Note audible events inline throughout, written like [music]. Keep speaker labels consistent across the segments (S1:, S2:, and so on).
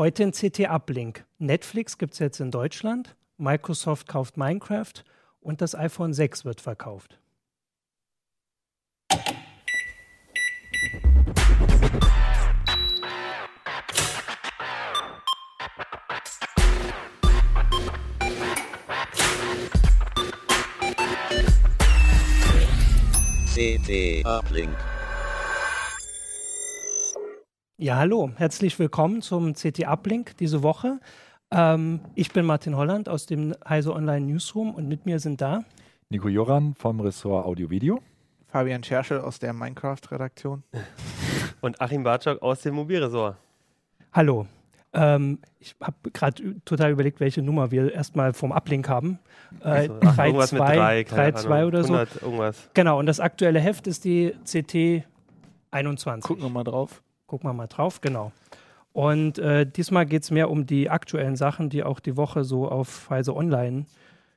S1: Heute in CT Uplink. Netflix gibt es jetzt in Deutschland, Microsoft kauft Minecraft und das iPhone 6 wird verkauft.
S2: CT Uplink.
S1: Ja, hallo, herzlich willkommen zum CT Uplink diese Woche. Ähm, ich bin Martin Holland aus dem Heise Online Newsroom und mit mir sind da
S3: Nico Joran vom Ressort Audio-Video.
S4: Fabian Scherschel aus der Minecraft-Redaktion.
S5: Und Achim Bartschok aus dem Mobilresort.
S1: Hallo. Ähm, ich habe gerade total überlegt, welche Nummer wir erstmal vom Uplink haben. Äh,
S5: Also, ach, irgendwas mit 3,
S1: 3, 2 oder so.
S5: 100, irgendwas.
S1: Genau, und das aktuelle Heft ist die CT 21.
S4: Gucken wir mal drauf.
S1: Gucken wir mal drauf, genau. Und äh, diesmal geht es mehr um die aktuellen Sachen, die auch die Woche so auf Heise Online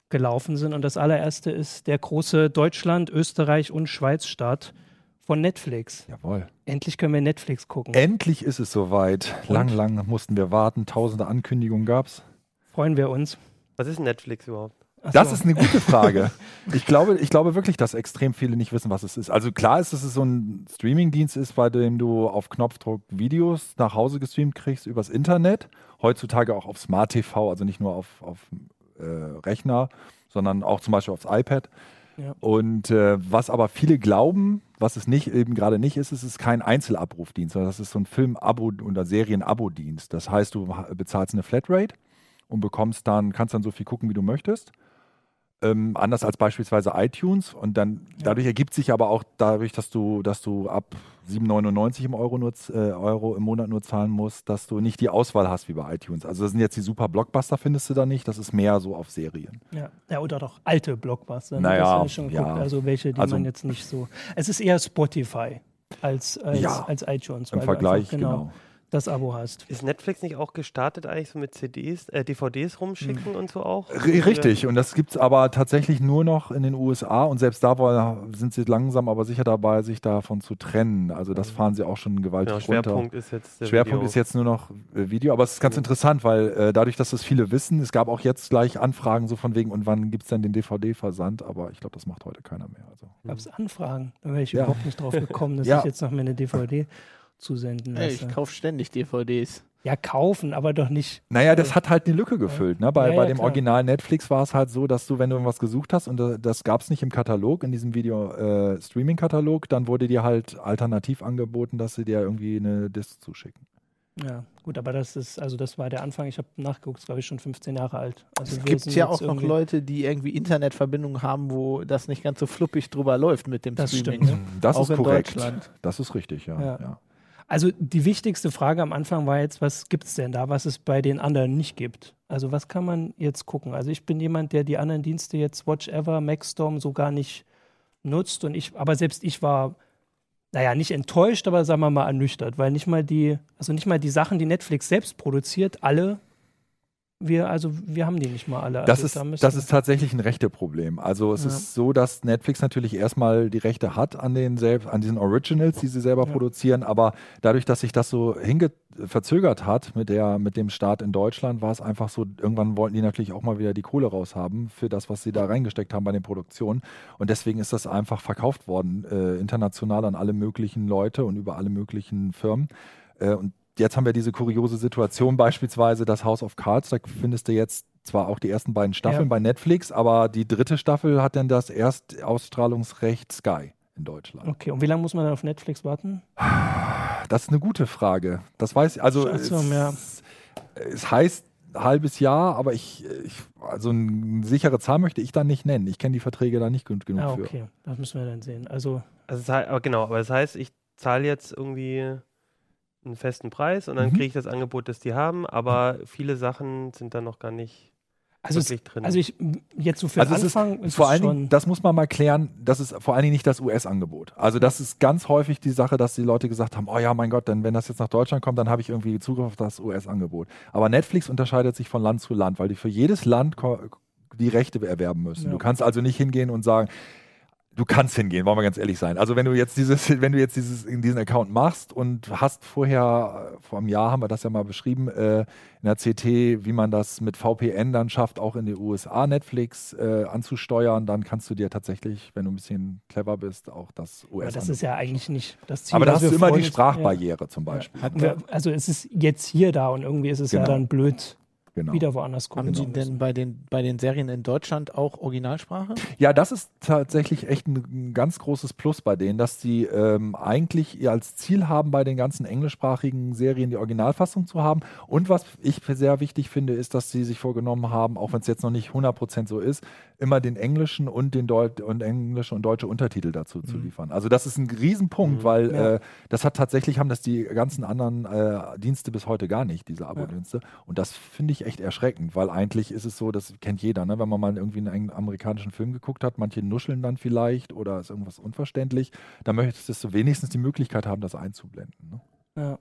S1: gelaufen sind. Und das allererste ist der große Deutschland, Österreich und Schweiz-Start von Netflix.
S3: Jawohl.
S1: Endlich können wir Netflix gucken.
S3: Endlich ist es soweit. Lang, lang mussten wir warten. Tausende Ankündigungen gab es.
S1: Freuen wir uns.
S5: Was ist Netflix überhaupt?
S1: Ach
S3: Das
S1: so.
S3: ist eine gute Frage. [laughs] ich, glaube, ich glaube wirklich, dass extrem viele nicht wissen, was es ist. Also klar ist, dass es so ein Streamingdienst ist, bei dem du auf Knopfdruck Videos nach Hause gestreamt kriegst übers Internet. Heutzutage auch auf Smart TV, also nicht nur auf, auf äh, Rechner, sondern auch zum Beispiel aufs iPad. Und äh, was aber viele glauben, was es nicht eben gerade nicht ist, es ist kein Einzelabrufdienst, sondern das ist so ein Film-Abo- oder Serien-Abo-Dienst. Das heißt, du bezahlst eine Flatrate und bekommst dann, kannst dann so viel gucken, wie du möchtest. Ähm, anders als beispielsweise iTunes. Und dann dadurch ergibt sich aber auch dadurch, dass du, dass du ab 7,99 im Euro, nur, äh, Euro im Monat nur zahlen musst, dass du nicht die Auswahl hast wie bei iTunes. Also das sind jetzt die super Blockbuster, findest du da nicht. Das ist mehr so auf Serien.
S1: Ja. ja, oder doch alte Blockbuster. ne?
S3: Naja, ja.
S1: geguckt, also welche, die
S3: Also-
S1: man jetzt nicht so. Es ist eher Spotify als, als,
S3: Ja,
S1: als iTunes.
S3: Im Vergleich,
S1: einfach genau,
S3: genau.
S1: Das Abo hast.
S5: Ist Netflix nicht auch gestartet eigentlich so mit CDs, äh, DVDs rumschicken und so auch?
S3: R- Richtig, und das gibt es aber tatsächlich nur noch in den USA und selbst da sind sie langsam aber sicher dabei, sich davon zu trennen. Also das fahren sie auch schon gewaltig
S5: Genau,
S3: runter.
S5: Schwerpunkt ist jetzt der
S3: Schwerpunkt
S5: Video.
S3: ist jetzt nur noch äh, Video, aber es ist ganz interessant, weil äh, dadurch, dass das viele wissen, es gab auch jetzt gleich Anfragen so von wegen, und wann gibt es denn den DVD-Versand? Aber ich glaube, das macht heute keiner mehr. Also.
S1: Gab es Anfragen? Da wäre ich
S3: Ja.
S1: überhaupt nicht drauf gekommen, [laughs] dass
S3: Ja.
S1: ich jetzt noch mir eine DVD zusenden
S4: Ey,
S1: lasse.
S4: ich kaufe ständig DVDs.
S1: ja, kaufen, aber doch nicht.
S3: Naja, das hat halt eine Lücke gefüllt. Ne? Bei,
S1: Ja,
S3: bei
S1: ja,
S3: dem
S1: klar.
S3: Original Netflix war es halt so, dass du, wenn du irgendwas gesucht hast und äh, das gab es nicht im Katalog, in diesem Video-Streaming-Katalog, dann wurde dir halt alternativ angeboten, dass sie dir irgendwie eine Disc zuschicken.
S1: Ja, gut, aber das ist, also das war der Anfang. Ich habe nachgeguckt, ist glaube ich schon 15 Jahre alt. Also
S4: Es gibt ja auch noch Leute, die irgendwie Internetverbindungen haben, wo das nicht ganz so fluppig drüber läuft mit dem
S1: Das
S4: Streaming.
S1: stimmt,
S4: ne?
S3: Das
S4: Auch
S3: ist
S4: in
S3: korrekt.
S4: Deutschland.
S3: Das ist richtig, ja.
S1: Ja.
S3: ja.
S1: Also die wichtigste Frage am Anfang war jetzt, was gibt es denn da, was es bei den anderen nicht gibt? Also was kann man jetzt gucken? Also ich bin jemand, der die anderen Dienste jetzt Watch Ever, Maxstorm so gar nicht nutzt und ich, aber selbst ich war, naja, nicht enttäuscht, aber sagen wir mal ernüchtert, weil nicht mal die, also nicht mal die Sachen, die Netflix selbst produziert, alle, wir, also wir haben die nicht mal alle.
S3: Das,
S1: also
S3: ist,
S1: da
S3: das ist tatsächlich ein Rechteproblem. Also es
S1: Ja.
S3: ist so, dass Netflix natürlich erstmal die Rechte hat an den selbst, an diesen Originals, die sie selber
S1: Ja.
S3: produzieren, aber dadurch, dass sich das so hinge verzögert hat mit, der, mit dem Start in Deutschland, war es einfach so, irgendwann wollten die natürlich auch mal wieder die Kohle raushaben für das, was sie da reingesteckt haben bei den Produktionen. Und deswegen ist das einfach verkauft worden, äh, international an alle möglichen Leute und über alle möglichen Firmen. Äh, und jetzt haben wir diese kuriose Situation beispielsweise, das House of Cards, da findest du jetzt zwar auch die ersten beiden Staffeln
S1: Ja.
S3: bei Netflix, aber die dritte Staffel hat dann das Erstausstrahlungsrecht Sky in Deutschland.
S1: Okay, und wie lange muss man dann auf Netflix warten?
S3: Das ist eine gute Frage. Das weiß ich, also es,
S1: ja.
S3: es heißt halbes Jahr, aber ich, ich also eine sichere Zahl möchte ich dann nicht nennen. Ich kenne die Verträge da nicht gut genug
S1: Ah,
S3: für.
S1: okay. Das müssen wir dann sehen. Also,
S5: Also genau, aber das heißt, ich zahle jetzt irgendwie einen festen Preis und dann
S3: Mhm.
S5: kriege ich das Angebot, das die haben, aber viele Sachen sind dann noch gar nicht
S1: also, es,
S5: wirklich drin.
S1: also ich, jetzt so für
S3: Also
S1: den
S3: es ist
S1: Anfang ist
S3: vor
S1: es
S3: allen
S1: schon,
S3: Dingen, das muss man mal klären, das ist vor allen Dingen nicht das US-Angebot. Also das ist ganz häufig die Sache, dass die Leute gesagt haben, oh ja, mein Gott, dann wenn das jetzt nach Deutschland kommt, dann habe ich irgendwie Zugriff auf das US-Angebot. Aber Netflix unterscheidet sich von Land zu Land, weil die für jedes Land die Rechte erwerben müssen.
S1: Ja.
S3: Du kannst also nicht hingehen und sagen, du kannst hingehen, wollen wir ganz ehrlich sein. Also wenn du jetzt dieses, [laughs] wenn du jetzt dieses, in diesen Account machst und hast vorher, vor einem Jahr haben wir das ja mal beschrieben, äh, in der CT, wie man das mit VPN dann schafft, auch in die USA Netflix äh, anzusteuern, dann kannst du dir tatsächlich, wenn du ein bisschen clever bist, auch das
S1: aber
S3: US
S1: das ist ja eigentlich nicht das Ziel.
S3: Aber da hast du
S1: wir
S3: immer die Sprachbarriere zum Beispiel.
S1: Ja. Also es ist jetzt hier da und irgendwie ist es ja
S3: Genau.
S1: dann blöd,
S3: Genau.
S1: wieder woanders gucken
S4: Haben
S1: zu
S4: Sie
S1: müssen.
S4: denn bei den, bei den Serien in Deutschland auch Originalsprache?
S3: Ja, das ist tatsächlich echt ein, ein ganz großes Plus bei denen, dass sie ähm, eigentlich ihr als Ziel haben, bei den ganzen englischsprachigen Serien die Originalfassung zu haben. Und was ich sehr wichtig finde, ist, dass sie sich vorgenommen haben, auch wenn es jetzt noch nicht 100% so ist, immer den englischen und den Deut und englische und deutsche Untertitel dazu zu liefern. Also das ist ein Riesenpunkt,
S5: Mhm.
S3: weil
S1: Ja.
S3: äh, das hat tatsächlich haben das die ganzen anderen äh, Dienste bis heute gar nicht, diese Abo-Dienste. Und das finde ich echt erschreckend, weil eigentlich ist es so, das kennt jeder, ne? wenn man mal irgendwie einen amerikanischen Film geguckt hat, manche nuscheln dann vielleicht oder ist irgendwas unverständlich, dann möchtest du wenigstens die Möglichkeit haben, das einzublenden. Ne?
S1: Ja.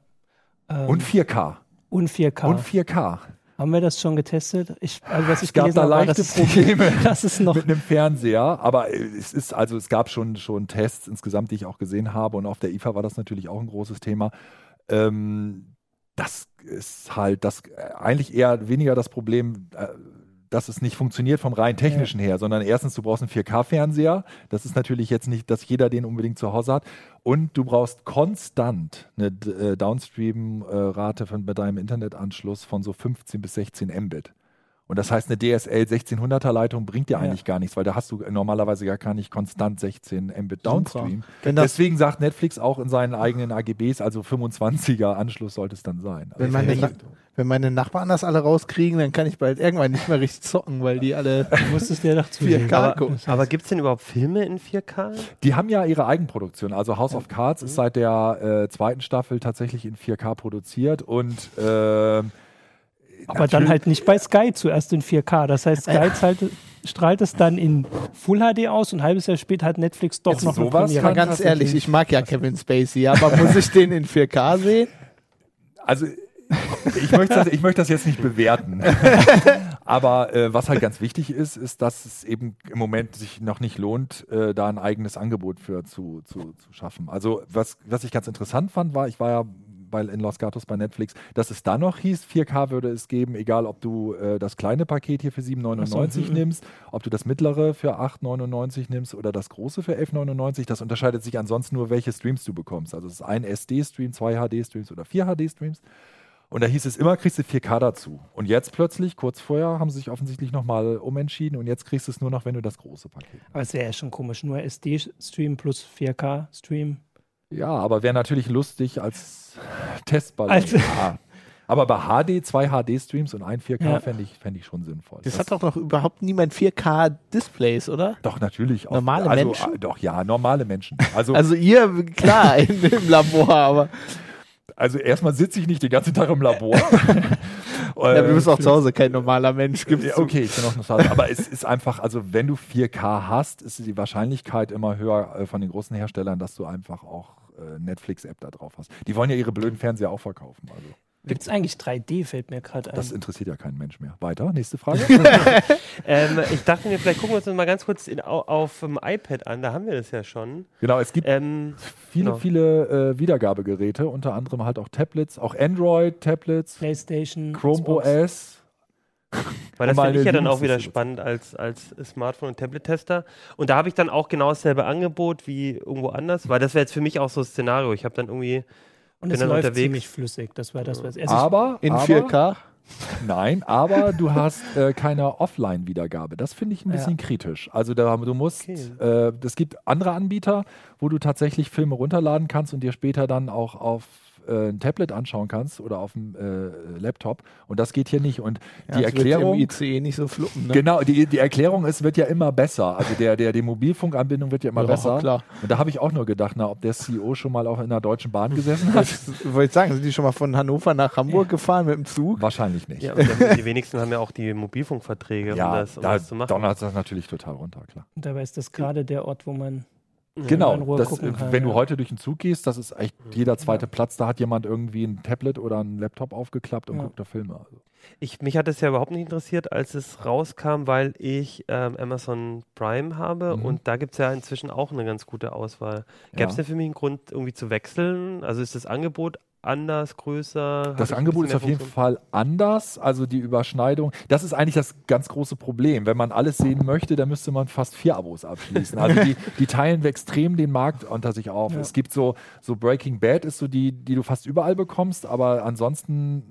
S1: Ähm,
S3: Und 4K.
S1: und 4K.
S3: Und 4K.
S1: Haben wir das schon getestet? Ich, also was ich
S3: Es gab da
S1: habe,
S3: leichte
S1: es-
S3: Probleme. [laughs]
S1: Das ist noch
S3: mit einem Fernseher, aber es ist also es gab schon schon Tests insgesamt, die ich auch gesehen habe und auf der IFA war das natürlich auch ein großes Thema. Ähm, das ist halt das äh, eigentlich eher weniger das Problem, äh, dass es nicht funktioniert vom rein technischen her, sondern erstens, du brauchst einen 4K-Fernseher. Das ist natürlich jetzt nicht, dass jeder den unbedingt zu Hause hat. Und du brauchst konstant eine äh, Downstream-Rate von bei deinem Internetanschluss von so 15 bis 16 Mbit. Und das heißt, eine DSL 1600er Leitung bringt dir
S1: Ja.
S3: eigentlich gar nichts, weil da hast du normalerweise gar gar nicht konstant 16 Mbit Downstream. Deswegen sagt Netflix auch in seinen eigenen AGBs, also 25er Anschluss sollte es dann sein. Also
S4: wenn, meine,
S3: ich-
S4: Na- wenn meine Nachbarn das alle rauskriegen, dann kann ich bald irgendwann nicht mehr richtig zocken, weil die alle [laughs]
S1: Du musstest doch zu
S4: 4K
S5: aber
S4: gucken.
S5: aber gibt es denn überhaupt Filme in 4K?
S3: Die haben ja ihre Eigenproduktion. Also House of Cards ist seit der äh, zweiten Staffel tatsächlich in 4K produziert und ähm,
S1: Aber dann halt nicht bei Sky zuerst in 4K. Das heißt, Sky zahlt, strahlt es dann in Full HD aus und ein halbes Jahr später hat Netflix doch
S3: Jetzt
S1: noch eine
S3: sowas kann
S4: ganz ehrlich, ich mag ja Kevin Spacey, aber [laughs] muss ich den in 4K sehen?
S3: Also ich möchte, das, ich möchte das jetzt nicht bewerten. [laughs] Aber äh, was halt ganz wichtig ist, ist, dass es eben im Moment sich noch nicht lohnt, äh, da ein eigenes Angebot für zu, zu, zu schaffen. Also was, was ich ganz interessant fand, war, ich war ja bei, in Los Gatos bei Netflix, dass es da noch hieß, 4K würde es geben, egal ob du äh, das kleine Paket hier für 7,99
S1: Ach so, mhm.
S3: nimmst, ob du das mittlere für 8,99 nimmst oder das große für 11,99. Das unterscheidet sich ansonsten nur, welche Streams du bekommst. Also es ist ein SD-Stream, zwei HD-Streams oder vier HD-Streams. Und da hieß es immer, kriegst du 4K dazu. Und jetzt plötzlich, kurz vorher, haben sie sich offensichtlich nochmal umentschieden und jetzt kriegst du es nur noch, wenn du das große Paket.
S1: Aber es wäre ja schon komisch. Nur SD-Stream plus 4K-Stream.
S3: Ja, aber wäre natürlich lustig als Testball.
S1: Als-
S3: ja. Aber bei HD, zwei HD-Streams und ein 4K
S1: Ja.
S3: fände ich, fänd ich schon sinnvoll.
S4: Das hat doch noch überhaupt niemand 4K-Displays, oder?
S3: doch natürlich. Auf,
S4: Normale
S3: also,
S4: Menschen?
S3: äh, Doch, ja, normale Menschen. Also, also, [laughs]
S4: Also ihr, klar, [laughs] in, im Labor, aber
S3: erstmal sitze ich nicht den ganzen Tag im Labor. [laughs]
S4: ja, wir müssen auch zu Hause kein normaler Mensch. Gibt's
S3: Ja, okay, ich bin auch nostalgisch. Aber es ist einfach, also wenn du 4K hast, ist die Wahrscheinlichkeit immer höher äh, von den großen Herstellern, dass du einfach auch äh, Netflix-App da drauf hast. Die wollen ja ihre blöden Fernseher auch verkaufen. Also
S1: Gibt es eigentlich 3D, fällt mir gerade ein.
S3: das interessiert ja keinen Mensch mehr. Weiter, nächste Frage. [laughs]
S5: Ähm, ich dachte mir, vielleicht gucken wir uns das mal ganz kurz in, au, auf dem iPad an, da haben wir das ja schon.
S3: genau, es gibt
S5: Ähm,
S3: viele,
S5: genau.
S3: viele äh, Wiedergabegeräte, unter anderem halt auch Tablets, auch Android-Tablets,
S1: PlayStation,
S3: Chrome
S1: Xbox.
S3: OS.
S5: Weil das finde ich ja dann auch wieder spannend als, als Smartphone- und Tablet-Tester. Und da habe ich dann auch genau dasselbe Angebot wie irgendwo anders, weil das wäre jetzt für mich auch so ein Szenario. Ich habe dann irgendwie,
S1: Und
S5: bin
S1: es
S5: dann
S1: läuft
S5: unterwegs.
S1: ziemlich flüssig. Das war das, was also
S3: Aber,
S4: In
S3: aber
S4: 4K?
S3: Nein, aber du hast äh, keine Offline-Wiedergabe. Das finde ich ein
S1: Ja.
S3: bisschen kritisch. Also da, du musst,
S5: Okay.
S3: äh, es gibt andere Anbieter, wo du tatsächlich Filme runterladen kannst und dir später dann auch auf äh, ein Tablet anschauen kannst oder auf dem äh, Laptop. Und das geht hier nicht. Und
S4: Ja,
S3: die
S4: das wird
S3: Erklärung.
S4: im ICE nicht so fluppen. Ne?
S3: Genau, die, die Erklärung ist, wird ja immer besser. Also der, der, die Mobilfunkanbindung wird ja immer
S4: Ja,
S3: besser.
S4: klar.
S3: Und da habe ich auch nur gedacht, na, ob der CEO schon mal auch in einer deutschen Bahn [laughs] gesessen hat.
S4: Wollte ich sagen, sind die schon mal von Hannover nach Hamburg gefahren mit dem Zug?
S3: Wahrscheinlich nicht.
S5: Ja, und dann, die wenigsten haben ja auch die Mobilfunkverträge, um,
S3: Ja,
S5: das, um
S3: da
S5: das zu machen.
S3: donnert das natürlich total runter, klar.
S1: Und dabei ist das gerade der Ort, wo man
S3: Genau,
S1: in Ruhe
S3: das,
S1: gucken
S3: äh,
S1: kann,
S3: wenn du
S1: ja.
S3: heute durch den Zug gehst, das ist echt jeder zweite Platz, da hat jemand irgendwie ein Tablet oder ein Laptop aufgeklappt und
S1: Ja.
S3: guckt da Filme. Also.
S5: Ich, mich hat es ja überhaupt nicht interessiert, als es rauskam, weil ich ähm, Amazon Prime habe
S3: Mhm.
S5: und da gibt es ja inzwischen auch eine ganz gute Auswahl. Gäbe es
S3: Ja.
S5: denn für mich einen Grund, irgendwie zu wechseln? Also ist das Angebot anders, größer?
S3: Das Angebot ist auf jeden? Fall anders, also die Überschneidung. Das ist eigentlich das ganz große Problem. Wenn man alles sehen möchte, dann müsste man fast vier Abos abschließen. Also die, [laughs] die teilen extrem den Markt unter sich auf.
S1: Ja.
S3: Es gibt so, so Breaking Bad ist so die, die du fast überall bekommst, aber ansonsten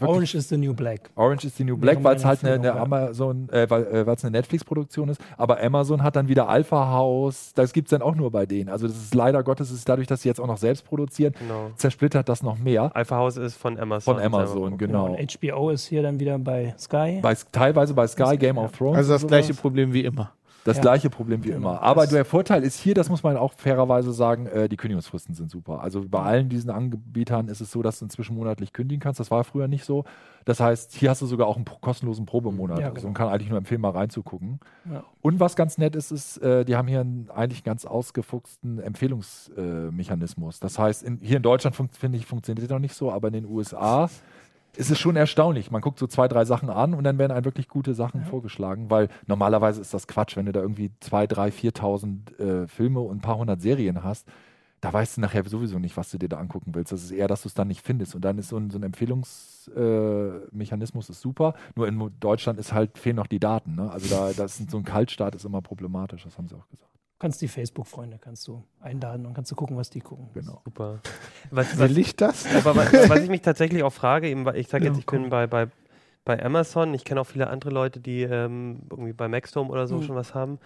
S1: Orange is the New Black.
S3: Orange is the New Black, weil es halt eine, eine. Amazon, äh, weil äh, eine Netflix-Produktion ist. Aber Amazon hat dann wieder Alpha House. Das gibt es dann auch nur bei denen. Also das ist leider Gottes, ist dadurch, dass sie jetzt auch noch selbst produzieren,
S5: Genau.
S3: zersplittert das noch mehr.
S5: Alpha House ist von Amazon.
S3: Von Amazon, genau.
S1: Und HBO ist hier dann wieder bei Sky.
S3: Bei, teilweise bei Sky, Game of Thrones.
S4: Also das gleiche. Problem wie immer.
S3: Das
S1: Ja.
S3: gleiche Problem wie
S1: Genau.
S3: immer. Aber
S1: Das-
S3: der Vorteil ist hier, das muss man auch fairerweise sagen, äh, die Kündigungsfristen sind super. Also bei allen diesen Anbietern ist es so, dass du inzwischen monatlich kündigen kannst. Das war früher nicht so. Das heißt, hier hast du sogar auch einen kostenlosen Probemonat.
S1: Ja,
S3: Also
S1: genau.
S3: man kann eigentlich nur empfehlen, mal reinzugucken.
S1: Ja.
S3: Und was ganz nett ist, ist, äh, die haben hier einen eigentlich ganz ausgefuchsten Empfehlungsmechanismus. Äh, das heißt, in, hier in Deutschland finde ich, funktioniert das noch nicht so, aber in den USA ist es schon erstaunlich. Man guckt so zwei, drei Sachen an und dann werden einem wirklich gute Sachen vorgeschlagen, weil normalerweise ist das Quatsch, wenn du da irgendwie zwei, drei, 4.000 äh, Filme und ein paar hundert Serien hast. Da weißt du nachher sowieso nicht, was du dir da angucken willst. Das ist eher, dass du es dann nicht findest. Und dann ist so ein, so ein Empfehlungsmechanismus äh, ist super. Nur in Deutschland ist halt, fehlen noch die Daten. Ne? Also da das ist so ein Kaltstart ist immer problematisch, das haben sie auch gesagt.
S1: Du kannst die Facebook-Freunde kannst du einladen und kannst du gucken, was die gucken.
S3: Genau.
S5: Super. [laughs] Was, was,
S4: Will ich das?
S5: aber was, [laughs] was ich mich tatsächlich auch frage, eben, weil ich sage
S1: Ja,
S5: jetzt, ich bin bei, bei, bei Amazon, ich kenne auch viele andere Leute, die ähm, irgendwie bei Maxdome oder so
S1: Mhm.
S5: schon was haben.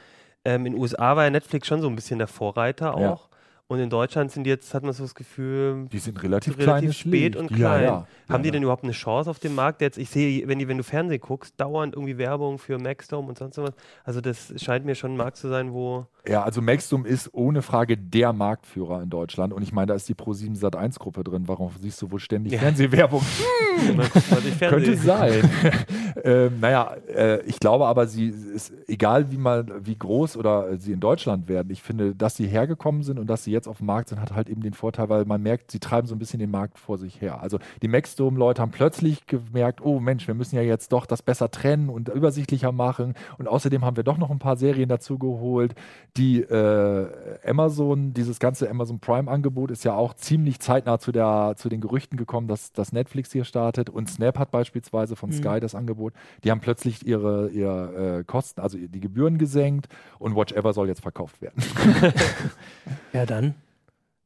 S5: Ähm, in den USA war ja Netflix schon so ein bisschen der Vorreiter auch.
S3: Ja.
S5: Und in Deutschland sind jetzt, hat man so das Gefühl,
S3: Die sind relativ,
S5: Relativ spät
S3: Licht.
S5: und
S3: Ja,
S5: klein.
S3: ja.
S5: haben
S3: ja,
S5: die
S3: ja.
S5: denn überhaupt eine Chance auf dem Markt? Jetzt, ich sehe, wenn, die, wenn du Fernsehen guckst, dauernd irgendwie Werbung für Maxdome und sonst was. Also das scheint mir schon ein Markt zu sein, wo
S3: Ja, also Maxdom ist ohne Frage der Marktführer in Deutschland. Und ich meine, da ist die Pro7 Sat1 Gruppe drin. Warum siehst du wohl ständig
S5: Ja.
S3: Fernsehwerbung? [laughs]
S5: durch
S3: Könnte sein. [laughs] ähm, naja, äh, ich glaube aber, sie ist egal, wie mal, wie groß oder sie in Deutschland werden. Ich finde, dass sie hergekommen sind und dass sie jetzt auf dem Markt sind, hat halt eben den Vorteil, weil man merkt, sie treiben so ein bisschen den Markt vor sich her. Also die Maxdome-Leute haben plötzlich gemerkt, oh Mensch, wir müssen ja jetzt doch das besser trennen und übersichtlicher machen. Und außerdem haben wir doch noch ein paar Serien dazu geholt. Die äh, Amazon, dieses ganze Amazon Prime-Angebot ist ja auch ziemlich zeitnah zu, der, zu den Gerüchten gekommen, dass, dass Netflix hier startet. Und Snap hat beispielsweise von
S1: Mhm.
S3: Sky das Angebot. Die haben plötzlich ihre, ihre äh, Kosten, also die Gebühren gesenkt und Watch Ever soll jetzt verkauft werden. [laughs] [laughs]
S1: Ja, dann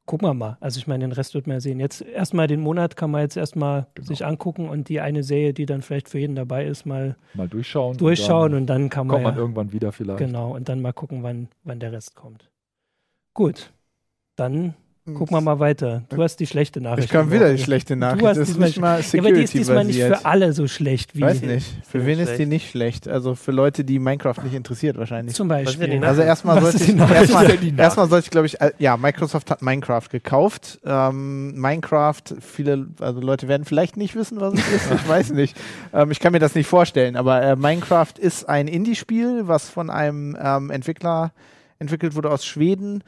S1: gucken wir mal. Also ich meine, den Rest wird man ja sehen. Jetzt erstmal den Monat kann man jetzt erstmal
S3: Genau.
S1: sich angucken und die eine Serie, die dann vielleicht für jeden dabei ist, mal
S3: Mal durchschauen.
S1: durchschauen
S3: Und
S1: und dann kann
S3: dann
S1: man,
S3: kommt man
S1: ja,
S3: irgendwann wieder vielleicht.
S1: genau und dann mal gucken, wann, wann der Rest kommt. Gut, dann gucken wir mal weiter. Du hast die schlechte Nachricht.
S4: Ich kann wieder die schlechte Nachricht.
S1: hast
S4: das ist nicht mal
S1: Ja, aber die ist diesmal nicht
S4: Security-basiert.
S1: für alle so schlecht wie
S4: Weiß nicht. Für wen ist die nicht schlecht? Also für Leute, die Minecraft nicht interessiert wahrscheinlich.
S1: Zum Beispiel.
S4: Also erstmal sollte ich, erstmal, erstmal sollte ich, glaube ich, äh, ja, Microsoft hat Minecraft gekauft. Ähm, Minecraft, viele, also Leute werden vielleicht nicht wissen, was es ist. Ich [laughs] weiß nicht. Ähm, ich kann mir das nicht vorstellen. Aber äh, Minecraft ist ein Indie-Spiel, was von einem ähm, Entwickler entwickelt wurde aus Schweden.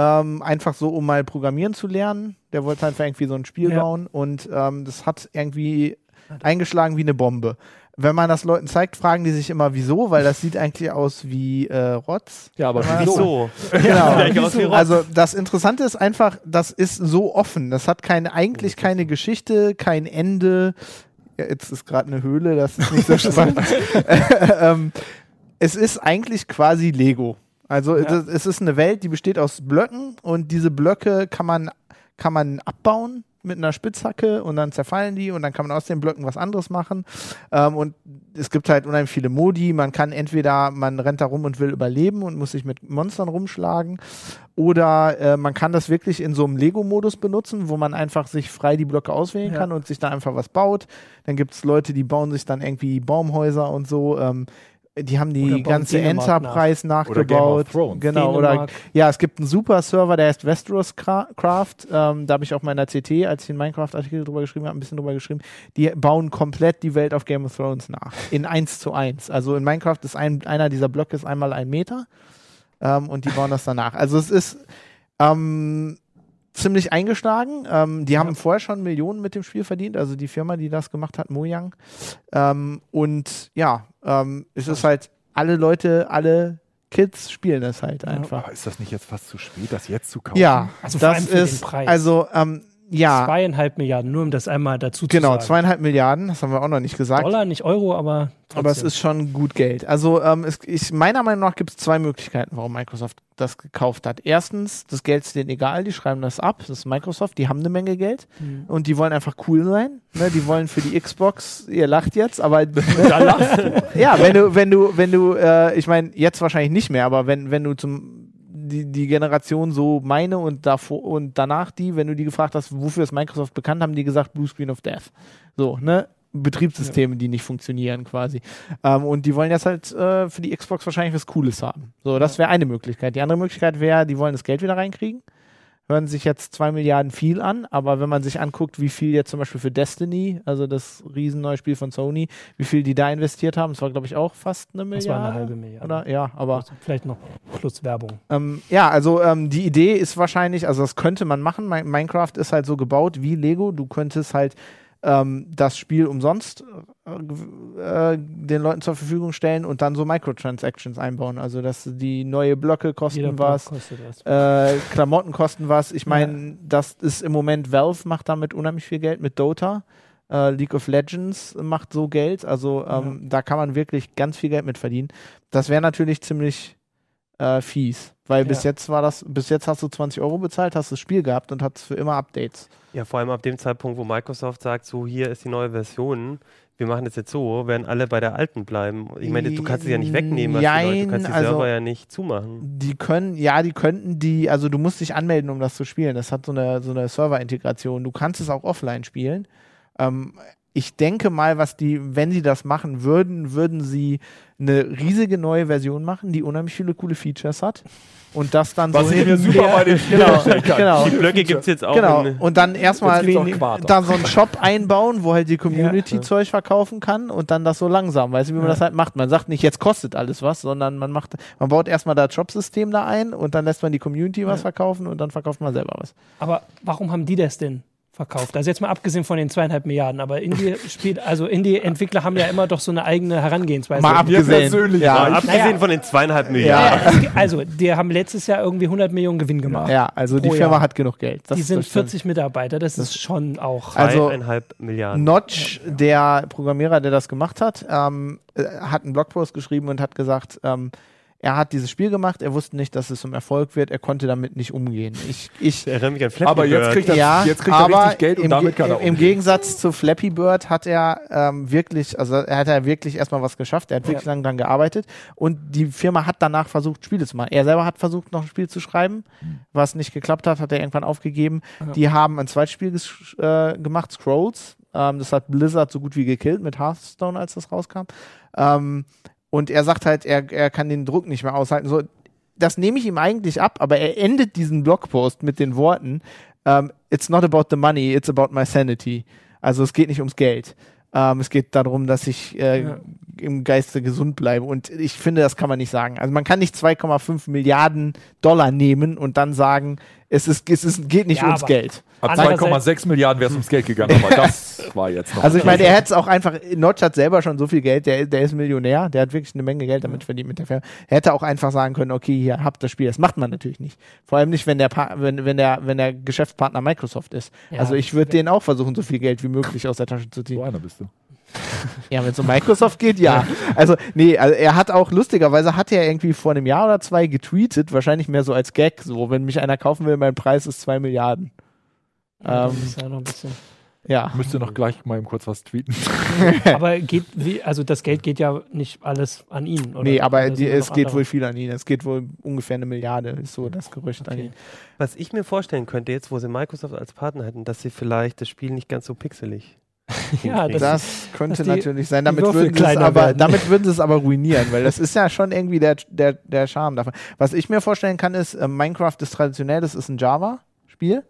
S4: Ähm, einfach so, um mal programmieren zu lernen. Der wollte einfach irgendwie so ein Spiel
S1: Ja.
S4: bauen und ähm, das hat irgendwie eingeschlagen wie eine Bombe. Wenn man das Leuten zeigt, fragen die sich immer, wieso, weil das sieht eigentlich aus wie äh, Rotz.
S3: Ja, aber wieso? [laughs]
S4: Genau.
S5: Wie.
S4: Also das Interessante ist einfach, das ist so offen. Das hat keine, eigentlich keine Geschichte, kein Ende. Ja, jetzt ist gerade eine Höhle, das ist nicht so [laughs] spannend. [laughs] ähm, es ist eigentlich quasi Lego. Also
S1: Ja.
S4: es ist eine Welt, die besteht aus Blöcken und diese Blöcke kann man, kann man abbauen mit einer Spitzhacke und dann zerfallen die und dann kann man aus den Blöcken was anderes machen. Ähm, und es gibt halt unheimlich viele Modi. Man kann entweder, man rennt da rum und will überleben und muss sich mit Monstern rumschlagen. Oder äh, man kann das wirklich in so einem Lego-Modus benutzen, wo man einfach sich frei die Blöcke auswählen
S1: Ja.
S4: kann und sich da einfach was baut. Dann gibt es Leute, die bauen sich dann irgendwie Baumhäuser und so. Ähm, die haben
S1: Oder
S4: die ganze Enterprise
S3: Oder Game of
S4: nachgebaut.
S3: Thrones.
S4: Genau, oder
S1: Dänemark.
S4: ja, es gibt einen super Server, der heißt Westeros Cra- Craft. Ähm, da habe ich auch mal in der CT, als ich den Minecraft-Artikel drüber geschrieben habe, ein bisschen drüber geschrieben. Die bauen komplett die Welt auf Game of Thrones nach. In 1 zu 1. Also in Minecraft ist ein, einer dieser Blöcke ist einmal ein Meter. Ähm, und die bauen das danach. Also es ist ähm, ziemlich eingeschlagen. Ähm, die haben vorher schon Millionen mit dem Spiel verdient. Also die Firma, die das gemacht hat, Mojang. Ähm, und ja, ähm, es ist halt, alle Leute, alle Kids spielen das halt einfach.
S3: Aber ist das nicht jetzt fast zu spät, das jetzt zu kaufen?
S4: Ja,
S1: Also vor
S4: das
S1: allem für den
S4: ist,
S1: Preis.
S4: also ähm, ja,
S1: Zweieinhalb Milliarden, nur um das einmal dazu
S4: genau,
S1: zu sagen.
S4: zweieinhalb Milliarden, das haben wir auch noch nicht gesagt.
S1: Dollar, nicht Euro, aber trotzdem.
S4: Aber es ist schon gut Geld. Also ähm, es, ich, meiner Meinung nach gibt es zwei Möglichkeiten, warum Microsoft das gekauft hat. Erstens, das Geld ist denen egal, die schreiben das ab. Das ist Microsoft, die haben eine Menge Geld
S1: Mhm.
S4: und die wollen einfach cool sein. Ne? Die wollen für die Xbox, ihr lacht jetzt, aber [laughs] [laughs]
S1: da lacht
S4: ja, wenn du, wenn du, wenn du, äh, ich meine, jetzt wahrscheinlich nicht mehr, aber wenn, wenn du zum die, die Generation so meine und davor und danach die, wenn du die gefragt hast, wofür ist Microsoft bekannt, haben die gesagt Blue Screen of Death. So, ne? Betriebssysteme, die nicht funktionieren quasi. Ähm, und die wollen jetzt halt äh, für die Xbox wahrscheinlich was Cooles haben. So, das wäre eine Möglichkeit. Die andere Möglichkeit wäre, die wollen das Geld wieder reinkriegen. Hören sich jetzt zwei Milliarden viel an, aber wenn man sich anguckt, wie viel jetzt zum Beispiel für Destiny, also das riesen neue Spiel von Sony, wie viel die da investiert haben, das war glaube ich auch fast eine
S1: Das war
S4: Milliarde.
S1: eine halbe Milliarde.
S4: Oder ja, aber
S1: Also vielleicht noch plus Werbung.
S4: ähm, ja, also ähm, die Idee ist wahrscheinlich, also das könnte man machen. Mi- Minecraft ist halt so gebaut wie Lego. Du könntest halt ähm, das Spiel umsonst äh, äh, den Leuten zur Verfügung stellen und dann so Microtransactions einbauen. Also dass die neue Blöcke kosten
S1: Jeder
S4: was,
S1: kostet was.
S4: äh, Klamotten kosten was. Ich meine, das ist im Moment Valve macht damit unheimlich viel Geld mit Dota. Äh, League of Legends macht so Geld. Also ähm, da kann man wirklich ganz viel Geld mit verdienen. Das wäre natürlich ziemlich äh, fies, weil bis
S1: Ja.
S4: jetzt war das, bis jetzt hast du 20 Euro bezahlt, hast das Spiel gehabt und hattest für immer Updates.
S5: Ja, vor allem ab dem Zeitpunkt, wo Microsoft sagt, so hier ist die neue Version, wir machen das jetzt so, werden alle bei der alten bleiben. Ich meine, du kannst sie ja nicht wegnehmen, als die Leute.
S4: Jein,
S5: du kannst die
S4: also-
S5: Server ja nicht zumachen.
S4: Die können, ja, die könnten die, also du musst dich anmelden, um das zu spielen. Das hat so eine, so eine Server-Integration. Du kannst es auch offline spielen. Ähm, ich denke mal, was die, wenn sie das machen würden, würden sie eine riesige neue Version machen, die unheimlich viele coole Features hat. Und das dann
S3: Was
S4: so
S3: ich mir super bei den [laughs]
S4: genau, genau.
S5: Die Blöcke gibt es jetzt auch
S4: Genau, und dann erstmal
S3: Jetzt gibt's auch Quarter.
S4: da so einen Shop einbauen, wo halt die Community Zeug verkaufen kann und dann das so langsam, weißt du, wie man
S1: Ja.
S4: das halt macht. Man sagt nicht, jetzt kostet alles was, sondern man macht, man baut erstmal das Shop-System da ein und dann lässt man die Community was
S1: Ja.
S4: verkaufen und dann verkauft man selber was.
S1: Aber warum haben die das denn verkauft? Also jetzt mal abgesehen von den zweieinhalb Milliarden, aber Indie spielt, also Indie-Entwickler haben ja immer doch so eine eigene Herangehensweise.
S4: Mal abgesehen.
S3: persönlich
S4: ja.
S5: abgesehen
S1: Naja.
S5: von den zweieinhalb. Milliarden.
S1: Ja, also, die haben letztes Jahr irgendwie 100 Millionen Gewinn gemacht.
S4: ja, also die Firma
S1: Jahr.
S4: hat genug Geld. Das
S1: die sind
S4: das stimmt.
S1: 40 Mitarbeiter, das ist schon auch.
S4: Also-
S5: Zweieinhalb Milliarden.
S4: Notch, der Programmierer, der das gemacht hat, ähm, äh, hat einen Blogpost geschrieben und hat gesagt, ähm, er hat dieses Spiel gemacht, er wusste nicht, dass es zum Erfolg wird, er konnte damit nicht umgehen. Ich, ich
S5: Ich erinnere mich an Flappy
S3: Aber jetzt
S5: Bird.
S3: kriegt er,
S4: ja,
S3: jetzt kriegt er
S4: aber
S3: richtig Geld und
S4: im,
S3: damit kann er
S4: im, im
S3: umgehen.
S4: Gegensatz zu Flappy Bird hat er ähm, wirklich, also er hat ja wirklich erstmal was geschafft, er hat wirklich lange dran gearbeitet und die Firma hat danach versucht, Spiele zu machen. Er selber hat versucht, noch ein Spiel zu schreiben, was nicht geklappt hat, hat er irgendwann aufgegeben.
S1: Ja.
S4: Die haben ein zweites Spiel ges- äh, gemacht, Scrolls. Ähm, das hat Blizzard so gut wie gekillt mit Hearthstone, als das rauskam. Ähm, und er sagt halt, er, er kann den Druck nicht mehr aushalten. So, das nehme ich ihm eigentlich ab, aber er endet diesen Blogpost mit den Worten, ähm, it's not about the money, it's about my sanity. Also es geht nicht ums Geld. Ähm, es geht darum, dass ich äh,
S1: Ja.
S4: im Geiste gesund bleibe. Und ich finde, das kann man nicht sagen. Also man kann nicht 2,5 Milliarden Dollar nehmen und dann sagen, es, ist, es ist, geht nicht
S1: Ja,
S4: ums Geld.
S3: Ab
S1: Andererseits-
S3: 2,6 Milliarden wäre es ums Geld gegangen, aber das [laughs] war jetzt noch.
S4: Also ich meine, er hätte es auch einfach, Notch hat selber schon so viel Geld, der, der ist Millionär, der hat wirklich eine Menge Geld damit verdient mit der Firma. Er hätte auch einfach sagen können, okay, hier, habt das Spiel. Das macht man natürlich nicht. Vor allem nicht, wenn der, Pa- wenn, wenn der, wenn der Geschäftspartner Microsoft ist.
S1: Ja.
S4: also ich würde denen auch versuchen, so viel Geld wie möglich aus der Tasche zu
S3: so
S4: ziehen.
S3: einer bist du. [laughs]
S4: Ja, wenn es um Microsoft geht, ja. Also, nee, also er hat auch, lustigerweise hat er irgendwie vor einem Jahr oder zwei getweetet, wahrscheinlich mehr so als Gag, so, wenn mich einer kaufen will, mein Preis ist zwei Milliarden.
S1: Ja,
S4: Ähm,
S1: das ist ja noch ein bisschen.
S4: ja.
S3: Müsste noch gleich mal eben kurz was tweeten. [laughs]
S1: Aber geht, [laughs] also das Geld geht ja nicht alles an ihn, oder?
S4: Nee, aber
S1: Oder
S4: die, es geht
S1: andere?
S4: wohl viel an ihn. Es geht wohl ungefähr eine Milliarde, ist so das Gerücht an
S1: Okay.
S4: ihn.
S5: Was ich mir vorstellen könnte, jetzt wo sie Microsoft als Partner hätten, dass sie vielleicht das Spiel nicht ganz so pixelig. [laughs]
S1: Ja, das-
S4: Das könnte
S1: die-
S4: natürlich sein. Damit würden, sie es
S1: kleiner
S4: aber,
S1: werden.
S4: damit würden sie es aber ruinieren, weil das ist ja schon irgendwie der, der, der Charme davon. Was ich mir vorstellen kann, ist, äh, Minecraft ist traditionell, das ist ein Java-Spiel.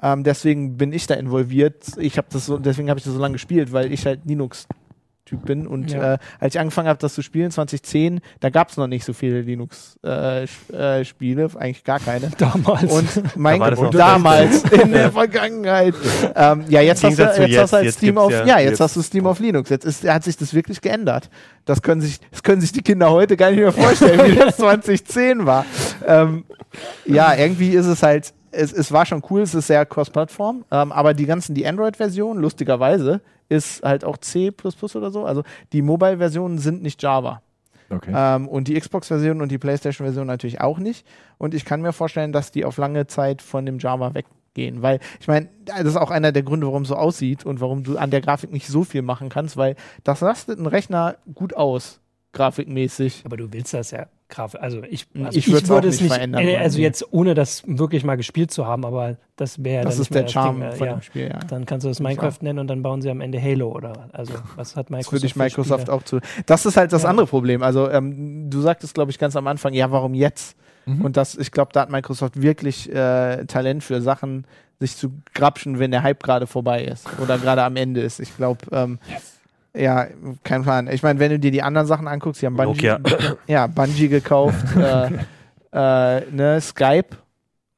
S4: Ähm, deswegen bin ich da involviert. Ich habe das so, deswegen habe ich das so lange gespielt, weil ich halt Linux-Typ bin. Und
S1: Ja.
S4: äh, als ich angefangen habe, das zu spielen, 2010, da gab es noch nicht so viele Linux-Spiele, eigentlich gar keine. [laughs]
S1: damals.
S4: Und mein
S5: das noch
S4: damals [laughs] in der Vergangenheit. Ähm, ja, jetzt hast, du, jetzt,
S5: zu
S4: hast du halt
S5: jetzt,
S4: Steam
S5: jetzt
S4: auf, ja,
S5: ja-
S4: jetzt,
S3: jetzt-
S4: hast du Steam auf Linux. Jetzt ist, hat sich das wirklich geändert. Das können sich, das können sich die Kinder heute gar nicht mehr vorstellen, wie [laughs] das 2010 war. Ähm, ja, irgendwie ist es halt, es, es war schon cool, es ist sehr cross-Plattform, ähm, aber die ganzen, die Android-Version, lustigerweise, ist halt auch C++ oder so. Also die Mobile-Versionen sind nicht Java.
S3: Okay.
S4: Ähm, und die Xbox-Version und die PlayStation-Version natürlich auch nicht. Und ich kann mir vorstellen, dass die auf lange Zeit von dem Java weggehen. Weil, ich meine, das ist auch einer der Gründe, warum es so aussieht und warum du an der Grafik nicht so viel machen kannst, weil das lastet ein Rechner gut aus, grafikmäßig.
S1: aber du willst das ja Graf also ich,
S4: Ich
S1: also ich,
S4: würd's
S1: würde es
S4: nicht
S1: nicht,
S4: verändern
S1: äh, also jetzt ohne das wirklich mal gespielt zu haben, aber das wäre ja
S4: Das
S1: dann
S4: ist
S1: nicht mehr
S4: der Charme
S1: Ding, äh,
S4: von
S1: ja.
S4: dem Spiel, ja.
S1: Dann kannst du das
S4: ich
S1: Minecraft nennen und dann bauen sie am Ende Halo oder also was hat
S4: Das
S1: Microsoft?
S4: würde ich Microsoft auch zu. Das ist halt das
S1: Ja.
S4: andere Problem. Also, ähm, du sagtest, glaube ich, ganz am Anfang, ja, warum jetzt?
S3: Mhm.
S4: Und das, ich glaube, da hat Microsoft wirklich äh, Talent für Sachen, sich zu grapschen, wenn der Hype gerade vorbei ist oder gerade am Ende ist. Ich glaube, ähm, ja, kein Plan. Ich meine, wenn du dir die anderen Sachen anguckst, die haben Bungie,
S5: Nokia. [coughs]
S4: ja, Bungie gekauft, äh, äh, ne, Skype.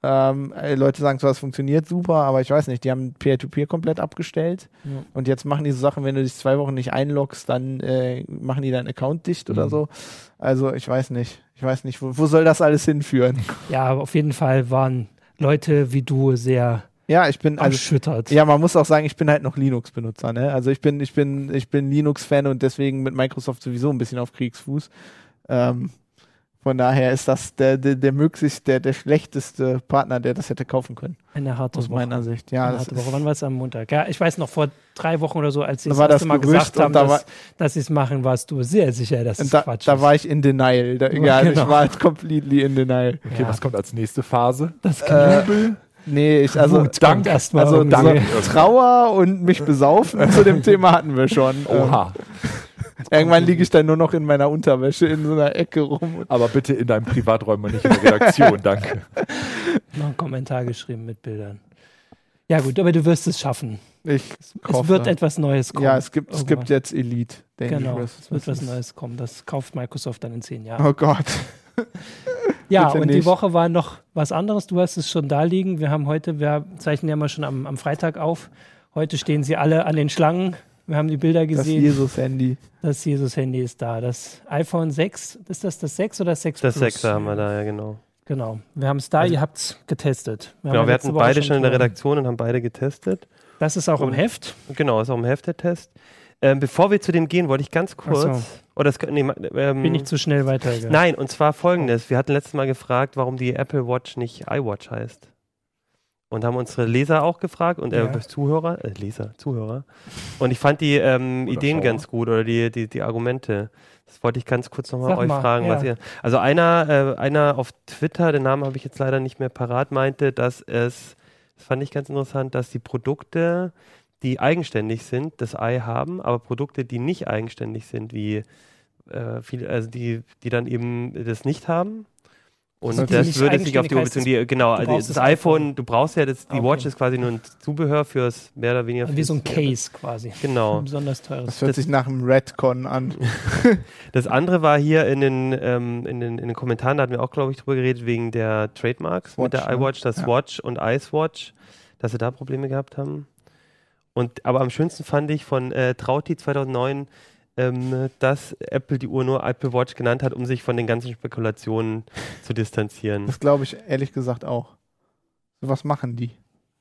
S4: Ähm, äh, Leute sagen zwar, es funktioniert super, aber ich weiß nicht, die haben Peer-to-Peer komplett abgestellt.
S1: Ja.
S4: Und jetzt machen die so Sachen, wenn du dich zwei Wochen nicht einloggst, dann äh, machen die deinen Account dicht oder
S3: Mhm.
S4: so. Also ich weiß nicht. Ich weiß nicht, wo, wo soll das alles hinführen?
S1: Ja, auf jeden Fall waren Leute wie du sehr
S4: Ja, ich bin, also
S1: erschüttert.
S4: Ja, man muss auch sagen, ich bin halt noch Linux-Benutzer. Ne? Also ich bin, ich bin, ich bin Linux-Fan und deswegen mit Microsoft sowieso ein bisschen auf Kriegsfuß. Ähm, von daher ist das der, der, der möglichst der, der schlechteste Partner, der das hätte kaufen können.
S1: Eine harte
S4: Aus
S1: Woche.
S4: meiner Sicht. Ja,
S1: Eine
S4: das
S1: harte Woche. Wann war es am Montag? Ja, ich weiß noch, vor drei Wochen oder so, als sie
S4: Da
S1: das
S4: war
S1: erste
S4: das
S1: Mal
S4: Gerücht
S1: gesagt haben,
S4: und da war-
S1: dass, dass sie es machen, warst du sehr sicher, dass es
S4: da,
S1: Quatsch
S4: da
S1: ist.
S4: war ich in Denial. Da, ja,
S1: Genau.
S4: ich war halt completely in Denial.
S3: Okay,
S1: Ja.
S3: was kommt als nächste Phase?
S1: das
S4: Äh,
S3: Jubel?
S4: Nee, ich, also,
S1: Wut kommt erst mal
S4: also. Dank, Trauer und mich besaufen zu dem Thema hatten wir schon.
S3: Oha.
S4: Ähm, irgendwann liege ich dann nur noch in meiner Unterwäsche in so einer Ecke rum.
S3: Aber bitte in deinem Privaträumen und nicht in der Redaktion, [laughs] danke.
S1: noch einen Kommentar geschrieben mit Bildern. Ja gut, aber du wirst es schaffen.
S4: ich
S1: Es
S4: hoffe.
S1: wird etwas Neues kommen.
S4: Ja, es gibt, es gibt jetzt Elite. denke
S1: Genau,
S4: ich.
S1: es wird was Neues kommen. Das kauft Microsoft dann in zehn Jahren.
S4: Oh Gott. [laughs]
S1: ja,
S4: bitte
S1: und die
S4: nicht.
S1: Woche war noch was anderes. Du hast es schon da liegen. Wir haben heute, wir zeichnen ja mal schon am, am Freitag auf. Heute stehen sie alle an den Schlangen. Wir haben die Bilder
S4: Das
S1: gesehen.
S4: Jesus-Handy.
S1: Das Jesus-Handy ist da. Das iPhone 6, ist das das 6 oder das 6
S5: Das
S1: Plus?
S5: Sechser haben wir da, ja genau.
S1: Genau. Wir haben es da,
S5: Also-
S1: ihr habt es getestet.
S5: Genau,
S1: ja
S5: wir hatten
S1: Woche
S5: beide schon in der Redaktion und haben beide getestet.
S1: Das ist auch im
S5: Und-
S1: Heft.
S5: Genau, ist auch im Heft der Test. Ähm, bevor wir zu dem gehen, wollte ich ganz kurz.
S1: So.
S5: Oder das, nee, ähm,
S1: Bin ich zu schnell weitergegangen.
S5: Nein, und zwar folgendes. Wir hatten letztes Mal gefragt, warum die Apple Watch nicht iWatch heißt. Und haben unsere Leser auch gefragt und äh,
S1: Ja.
S5: Zuhörer, äh, Leser, Zuhörer. Und ich fand die ähm, Ideen
S3: Schauer.
S5: ganz gut oder die, die, die Argumente. Das wollte ich ganz kurz nochmal euch
S1: mal,
S5: fragen, was
S1: ja.
S5: ihr. Also einer, äh, einer auf Twitter, den Namen habe ich jetzt leider nicht mehr parat, meinte, dass es, das fand ich ganz interessant, dass die Produkte, die eigenständig sind, das Ei haben, aber Produkte, die nicht eigenständig sind, wie äh, viele, also die, die dann eben das nicht haben. Und
S4: Also
S5: das würde sich auf die Beziehung, die, genau, also das,
S1: das
S5: iPhone,
S1: iPhone.
S5: du brauchst ja, das, die
S1: Okay.
S5: Watch ist quasi nur ein Zubehör fürs mehr oder weniger.
S1: Wie so ein Case quasi.
S5: Genau.
S1: Ein [laughs] besonders teures.
S4: Das hört
S5: Das-
S4: sich nach einem Redcon an. [laughs]
S5: Das andere war hier in den, ähm, in den, in den Kommentaren, da hatten wir auch, glaube ich, drüber geredet, wegen der Trademarks mit
S4: Watch,
S5: der
S4: ne?
S5: iWatch, das
S4: Ja.
S5: Watch und Icewatch, dass sie da Probleme gehabt haben. Und, aber am schönsten fand ich von äh, Trauti 2009, ähm, dass Apple die Uhr nur Apple Watch genannt hat, um sich von den ganzen Spekulationen zu distanzieren.
S4: Das glaube ich ehrlich gesagt auch. So was machen die?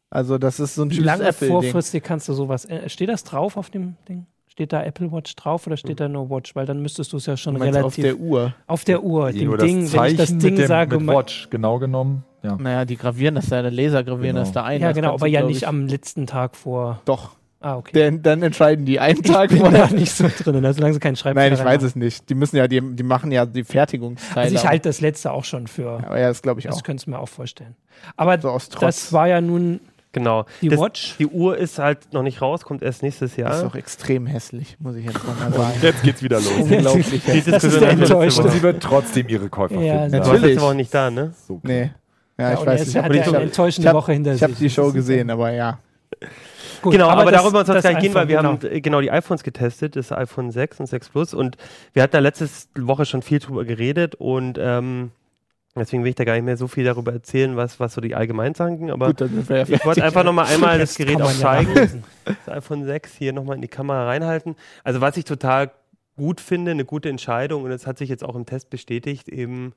S4: Also das ist so ein
S1: Wie lange
S4: Apple-Ding.
S1: vorfristig kannst du sowas. Äh, steht das drauf auf dem Ding? Steht da Apple Watch drauf oder steht da nur Watch? Weil dann müsstest du es ja schon relativ.
S4: auf der Uhr.
S1: auf der Uhr, dem
S3: Nur
S1: Ding, wenn ich das Ding
S3: mit dem,
S1: sage.
S3: mit Watch, genau genommen. Ja.
S4: Naja, die gravieren das da, der Laser gravieren
S3: Genau.
S4: das da ein.
S1: ja,
S4: Das
S1: genau, aber ja nicht
S4: ich-
S1: am letzten Tag vor.
S4: Doch,
S1: Ah, okay.
S4: denn, dann entscheiden die einen Tag
S1: ich bin
S4: vorher.
S1: da nicht so drin, solange sie keinen Schreibfehler
S4: Nein, ich weiß
S1: machen.
S4: es nicht. Die müssen ja, die, die machen ja die Fertigungsteile.
S1: Also ich
S4: auch.
S1: halte das letzte auch schon für.
S4: Aber ja, das glaube ich
S1: Das
S4: auch.
S1: könntest du mir auch vorstellen. Aber
S4: So aus Trotz.
S1: das war ja nun
S5: Genau.
S1: die
S5: das,
S1: Watch.
S5: Die Uhr ist halt noch nicht raus, kommt erst nächstes Jahr.
S4: Das ist doch extrem hässlich, muss ich jetzt nochmal sagen.
S3: Jetzt geht's wieder los.
S4: Unglaublich
S5: Die
S4: hässlich.
S1: Das ist
S5: Diskussion
S3: sie wird trotzdem ihre Käufer
S1: Ja,
S3: finden.
S5: Du warst
S4: Natürlich.
S5: letzte Woche nicht da, ne?
S3: So.
S4: Nee. Ja,
S1: Ja,
S4: ich weiß nicht.
S1: hat
S4: aber
S1: er
S4: ich
S1: eine
S4: habe
S1: enttäuschende
S4: hab,
S1: Woche hinter
S4: ich
S1: sich.
S4: die Show
S1: Das ist
S4: gesehen,
S1: ja-
S4: aber ja.
S1: Gut,
S5: genau, aber,
S1: das-
S5: darüber soll es
S1: das
S5: gar nicht gehen, weil wir
S1: iPhone,
S5: haben genau die iPhones getestet, das iPhone 6 und 6 Plus und wir hatten da letzte Woche schon viel drüber geredet und ähm, deswegen will ich da gar nicht mehr so viel darüber erzählen, was, was so die allgemeinen sagen, aber
S4: Gut, ja
S5: ich wollte einfach nochmal einmal das [laughs] Gerät auch
S1: ja
S5: zeigen,
S1: nachlesen.
S5: das iPhone 6 hier nochmal in die Kamera reinhalten. Also was ich total gut finde, eine gute Entscheidung und das hat sich jetzt auch im Test bestätigt, eben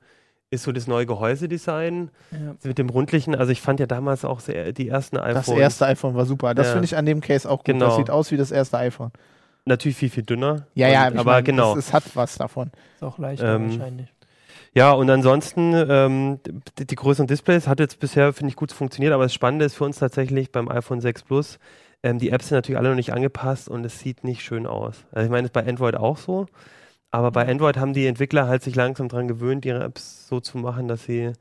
S5: ist so das neue Gehäusedesign
S1: Ja.
S5: mit dem rundlichen. Also ich fand ja damals auch sehr, die ersten iPhones
S4: Das erste iPhone war super. Das
S5: Ja.
S4: finde ich an dem Case auch gut.
S5: Genau.
S4: Das sieht aus wie das erste iPhone.
S5: natürlich viel, viel dünner.
S4: Ja, ja,
S5: aber
S4: mein,
S5: genau.
S4: Es, es hat was davon.
S1: Ist auch leichter
S5: Ähm,
S1: wahrscheinlich.
S5: Ja, und ansonsten, ähm, die, die größeren Displays hat jetzt bisher, finde ich, gut funktioniert, aber das Spannende ist für uns tatsächlich beim iPhone 6 Plus, ähm, die Apps sind natürlich alle noch nicht angepasst und es sieht nicht schön aus. Also ich meine, das ist bei Android auch so, aber bei Android haben die Entwickler halt sich langsam daran gewöhnt, ihre Apps so zu machen, dass sie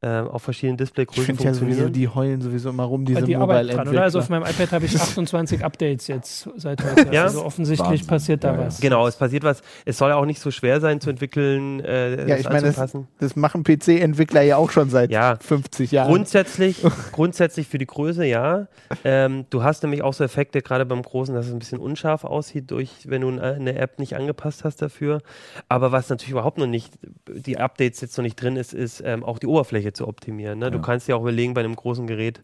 S5: ähm, auf verschiedenen
S4: Ich
S5: Displaygrößen
S4: finde ja sowieso, die heulen sowieso immer rum, diese
S1: die arbeiten dran, oder? Also auf meinem iPad habe ich [laughs] 28 Updates jetzt seit heute.
S5: Ja?
S1: Also offensichtlich
S3: Wahnsinn.
S1: passiert da
S3: Ja,
S1: was.
S5: Genau, es passiert was. Es soll ja auch nicht so schwer sein zu entwickeln, äh,
S4: Ja,
S5: das
S4: ich meine, das- das machen PC-Entwickler ja auch schon seit
S5: Ja.
S4: 50 Jahren.
S5: Grundsätzlich, [laughs] grundsätzlich für die Größe, ja. Ähm, du hast nämlich auch so Effekte, gerade beim Großen, dass es ein bisschen unscharf aussieht, durch, wenn du eine App nicht angepasst hast dafür. Aber was natürlich überhaupt noch nicht, die Updates jetzt noch nicht drin ist, ist ähm, auch die Oberfläche zu optimieren. Ne? Du
S3: Ja.
S5: kannst dir auch überlegen, bei einem großen Gerät,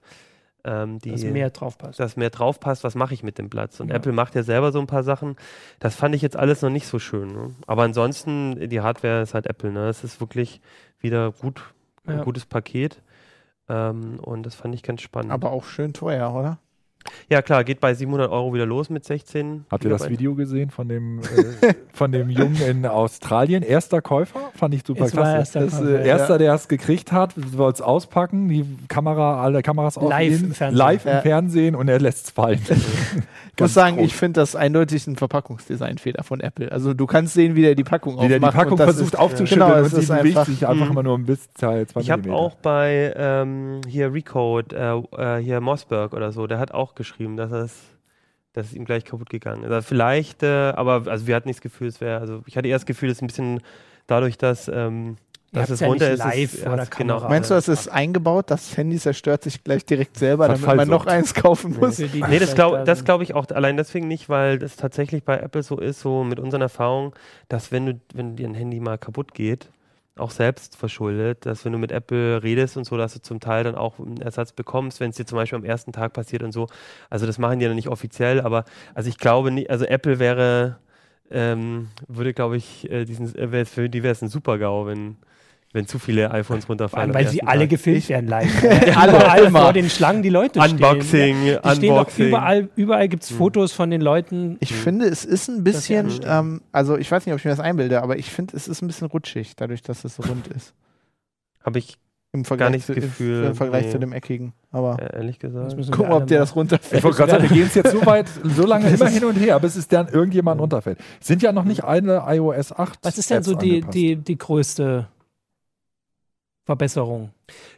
S5: ähm, die,
S1: Dass mehr drauf passt.
S5: dass mehr drauf passt, was mache ich mit dem Platz? Und
S1: Ja.
S5: Apple macht ja selber so ein paar Sachen. Das fand ich jetzt alles noch nicht so schön. Ne? Aber ansonsten, die Hardware ist halt Apple. Ne? Es ist wirklich wieder gut, ein
S1: Ja.
S5: gutes Paket. Ähm, und das fand ich ganz spannend.
S4: Aber auch schön teuer, oder?
S5: Ja, klar, geht bei 700 Euro wieder los mit 16.
S3: Habt ihr das. Video gesehen von dem, äh, von dem Jungen in Australien? Erster Käufer? Fand ich super klasse.
S1: erster
S3: das,
S1: Käufer,
S3: äh, erster, der es gekriegt hat, soll es auspacken, die Kamera, alle Kameras auf
S1: Live im Fernsehen.
S3: live
S4: Ja.
S3: im Fernsehen und er lässt es fallen. [laughs] [laughs]
S4: Ich muss sagen, ich finde das eindeutig ein Verpackungsdesignfehler von Apple. Also du kannst sehen, wie der die Packung
S3: Wie der die
S4: aufmacht
S3: Packung versucht
S4: ist,
S3: aufzuschütteln
S4: Genau,
S3: und sie
S4: ist
S3: bewegt
S4: einfach-
S3: sich einfach immer nur ein bisschen, zwei,
S5: Ich habe auch bei ähm, hier Recode, äh, äh, hier Mossberg oder so, der hat auch geschrieben, dass es dass es ihm gleich kaputt gegangen ist. Also vielleicht, äh, aber also wir hatten nicht das Gefühl, es wäre, also ich hatte eher das Gefühl, es ist ein bisschen dadurch, dass, ähm, dass es
S1: ja
S5: runter
S1: nicht
S5: ist.
S1: live
S5: es,
S1: vor der
S5: hast- genau.
S4: Meinst du, das ist eingebaut? Das Handy zerstört sich gleich direkt selber,
S3: Das
S4: damit man noch eins kaufen muss?
S1: Die
S5: Nee, das glaube
S1: da
S5: das glaub ich auch allein deswegen nicht, weil das tatsächlich bei Apple so ist, so mit unseren Erfahrungen, dass wenn du, wenn dir ein Handy mal kaputt geht, auch selbst verschuldet, dass wenn du mit Apple redest und so, dass du zum Teil dann auch einen Ersatz bekommst, wenn es dir zum Beispiel am ersten Tag passiert und so. Also das machen die noch nicht offiziell, aber also ich glaube nicht, also Apple wäre, ähm, würde glaube ich, äh, diesen, äh, für die wäre es ein Super-GAU, wenn, wenn zu viele iPhones runterfallen.
S1: weil sie alle
S5: Tag.
S1: gefilmt werden live. [laughs] alle, alle vor den Schlangen, die Leute
S5: Unboxing,
S1: stehen. Die doch
S5: Unboxing.
S1: überall, überall gibt es
S5: Hm.
S1: Fotos von den Leuten.
S4: Ich finde, es ist ein bisschen, ähm, also ich weiß nicht, ob ich mir das einbilde, aber ich finde, es ist ein bisschen rutschig, dadurch, dass es so rund ist.
S5: Habe ich
S4: Im Vergleich,
S5: nicht das
S4: zu,
S5: Gefühl,
S4: im Vergleich
S5: nee.
S4: zu dem eckigen. Aber
S5: äh, ehrlich gesagt.
S4: Gucken,
S1: wir
S4: ob der das runterfällt.
S3: Ich wollte gerade sagen, wir gehen es jetzt so [laughs] weit, so lange immer hin und her, bis es dann irgendjemand runterfällt. Sind ja noch nicht alle iOS 8.
S1: Was ist denn
S3: Apps
S1: so die,
S3: angepasst.
S1: die, die größte Verbesserung?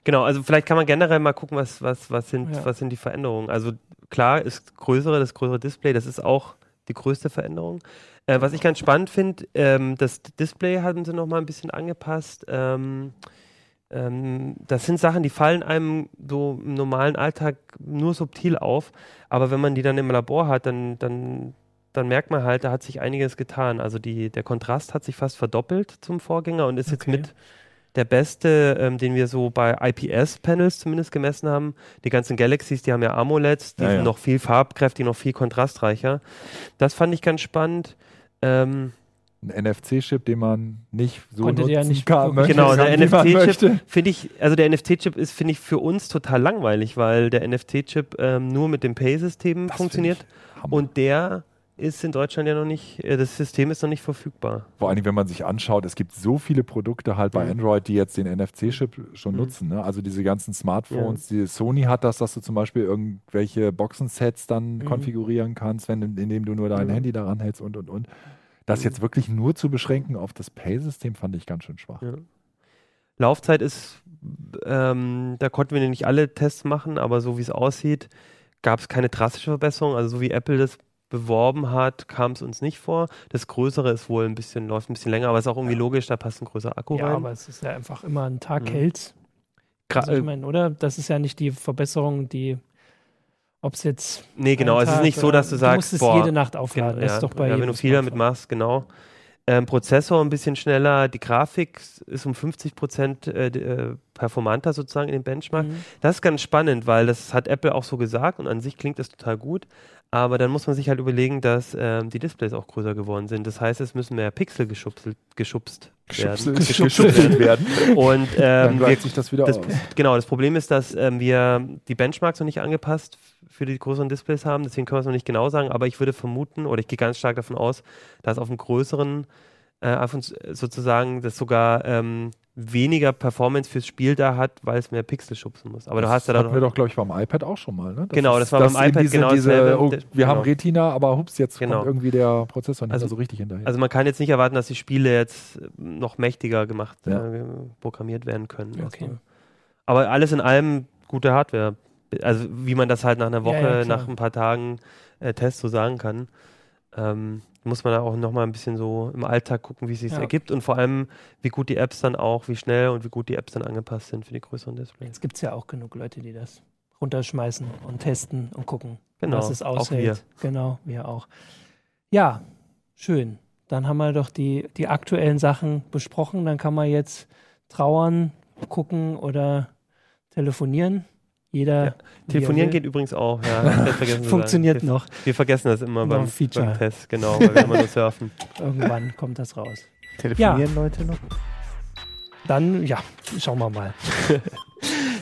S5: Genau, also vielleicht kann man generell mal gucken, was, was, was, sind,
S1: Ja.
S5: was sind die Veränderungen. Also klar ist größere, das größere Display, das ist auch die größte Veränderung. Äh, was ich ganz spannend finde, ähm, das Display haben sie nochmal ein bisschen angepasst. Ähm, ähm, das sind Sachen, die fallen einem so im normalen Alltag nur subtil auf, aber wenn man die dann im Labor hat, dann, dann, dann merkt man halt, da hat sich einiges getan. Also die, der Kontrast hat sich fast verdoppelt zum Vorgänger und ist jetzt
S1: Okay.
S5: mit der beste, ähm, den wir so bei IPS-Panels zumindest gemessen haben. Die ganzen Galaxies, die haben ja AMOLEDs, die
S3: Ja, ja.
S5: sind noch viel farbkräftiger, noch viel kontrastreicher. Das fand ich ganz spannend. Ähm,
S3: Ein NFC-Chip, den man nicht so
S1: Konntet
S3: nutzen
S1: ihr ja nicht
S3: kann, möchte,
S5: Genau, der NFC-Chip finde ich, also der NFT-Chip ist, finde ich, für uns total langweilig, weil der NFT-Chip ähm, nur mit dem Pay-System funktioniert und der ist in Deutschland ja noch nicht, äh, das System ist noch nicht verfügbar.
S3: Vor allem, wenn man sich anschaut, es gibt so viele Produkte halt bei
S5: Mhm.
S3: Android, die jetzt den NFC-Chip schon
S5: Mhm.
S3: nutzen. Ne? Also diese ganzen Smartphones, die Sony hat das, dass du zum Beispiel irgendwelche Boxensets dann
S1: Mhm.
S3: konfigurieren kannst, wenn, indem du nur dein
S5: Mhm.
S3: Handy daran hältst und und und. Das jetzt wirklich nur zu beschränken auf das Pay-System fand ich ganz schön schwach.
S5: Ja. Laufzeit ist, ähm, da konnten wir nicht alle Tests machen, aber so wie es aussieht, gab es keine drastische Verbesserung. Also so wie Apple das beworben hat, kam es uns nicht vor. Das Größere ist wohl ein bisschen, läuft ein bisschen länger, aber ist auch irgendwie logisch, da passt ein größerer Akku
S1: Ja,
S5: rein.
S1: aber es ist ja einfach immer ein Tag
S5: Mhm.
S1: hält's.
S5: Gra-
S1: Also ich meine, oder? Das ist ja nicht die Verbesserung, die, ob es jetzt.
S5: nee, genau, es ist nicht so, dass du sagst,
S1: musst es
S5: boah,
S1: jede Nacht aufladen. Das
S5: ja,
S1: ist doch bei
S5: ja, wenn du viel damit machst, genau. Ähm, Prozessor ein bisschen schneller, die Grafik ist um 50 Prozent äh, äh, performanter sozusagen in dem Benchmark.
S1: Mhm.
S5: Das ist ganz spannend, weil das hat Apple auch so gesagt und an sich klingt das total gut. Aber dann muss man sich halt überlegen, dass ähm, die Displays auch größer geworden sind. Das heißt, es müssen mehr Pixel geschubst, geschubst werden.
S3: Geschubselt geschubselt werden.
S5: Und [laughs]
S3: Dann
S5: ähm, wir,
S3: gleicht sich das wieder
S5: das,
S3: aus.
S5: genau, das Problem ist, dass ähm, wir die Benchmarks noch nicht angepasst für die größeren Displays haben. Deswegen können wir es noch nicht genau sagen. Aber ich würde vermuten, oder ich gehe ganz stark davon aus, dass auf einem größeren äh, sozusagen das sogar ähm, weniger Performance fürs Spiel da hat, weil es mehr Pixel schubsen muss. Aber du hast ja
S3: das
S5: da
S3: hatten wir doch, glaube ich, beim iPad auch schon mal. Ne?
S5: Genau, das war beim iPad
S3: diese,
S5: genau
S3: diese,
S5: dasselbe.
S3: oh, Wir haben
S5: genau.
S3: Retina, aber hups, jetzt
S5: Genau.
S3: kommt irgendwie der Prozessor nicht
S5: Also-
S3: mehr so richtig hinterher.
S5: Also man kann jetzt nicht erwarten, dass die Spiele jetzt äh, noch mächtiger gemacht,
S3: Ja.
S5: äh, programmiert werden können.
S1: Okay.
S5: Also. Aber alles in allem gute Hardware. Also wie man das halt nach einer
S1: Ja,
S5: Woche,
S1: ja, klar.
S5: nach ein paar Tagen äh, Test so sagen kann, ähm, muss man da auch nochmal ein bisschen so im Alltag gucken, wie es sich
S1: Ja.
S5: ergibt und vor allem, wie gut die Apps dann auch, wie schnell und wie gut die Apps dann angepasst sind für die größeren Displays.
S1: Jetzt gibt es ja auch genug Leute, die das runterschmeißen und testen und gucken,
S5: Genau,
S1: was es
S5: auch
S1: aushält. Genau, wir auch. Ja, schön. Dann haben wir doch die, die aktuellen Sachen besprochen. Dann kann man jetzt trauern, gucken oder telefonieren. Jeder. er
S5: Telefonieren geht übrigens auch, ja.
S1: Funktioniert
S5: sagen.
S1: noch.
S5: Wir vergessen das immer beim,
S1: Feature.
S5: beim Test, genau, weil wir immer nur surfen. [laughs]
S1: Irgendwann kommt das raus.
S4: Telefonieren Leute noch?
S1: Dann, ja, schauen wir mal. [laughs]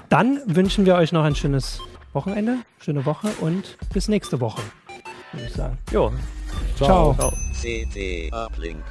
S1: Dann wünschen wir euch noch ein schönes Wochenende, schöne Woche und bis nächste Woche, würde ich sagen.
S5: Jo,
S1: Ciao.
S5: ciao.
S2: CD Uplink.